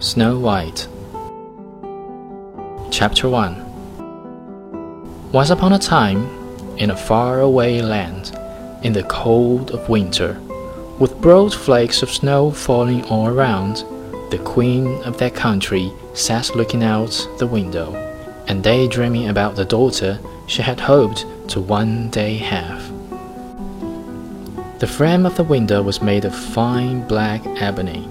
Snow White Chapter 1 Once upon a time, in a far-away land, in the cold of winter, with broad flakes of snow falling all around, the queen of that country sat looking out the window, and daydreaming about the daughter she had hoped to one day have. The frame of the window was made of fine black ebony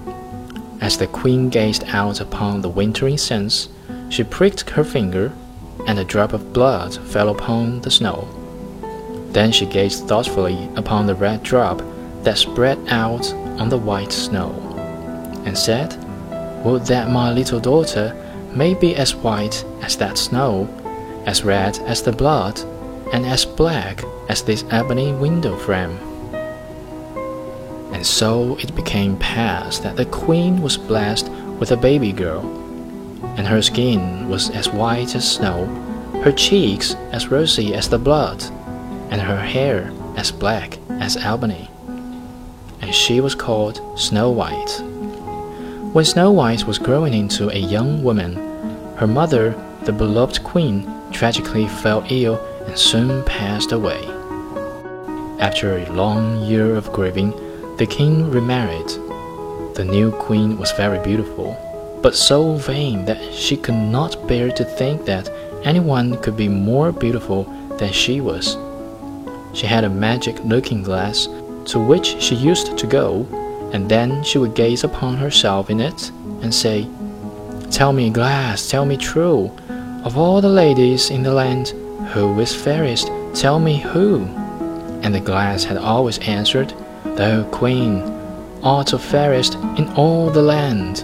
as the queen gazed out upon the wintry scents, she pricked her finger, and a drop of blood fell upon the snow. Then she gazed thoughtfully upon the red drop that spread out on the white snow, and said, Would that my little daughter may be as white as that snow, as red as the blood, and as black as this ebony window frame. And so it became passed that the queen was blessed with a baby girl, and her skin was as white as snow, her cheeks as rosy as the blood, and her hair as black as ebony. And she was called Snow White. When Snow White was growing into a young woman, her mother, the beloved queen, tragically fell ill and soon passed away. After a long year of grieving, the king remarried. The new queen was very beautiful, but so vain that she could not bear to think that anyone could be more beautiful than she was. She had a magic looking glass to which she used to go, and then she would gaze upon herself in it and say, Tell me, glass, tell me true, of all the ladies in the land, who is fairest? Tell me who. And the glass had always answered, Thou queen art the fairest in all the land.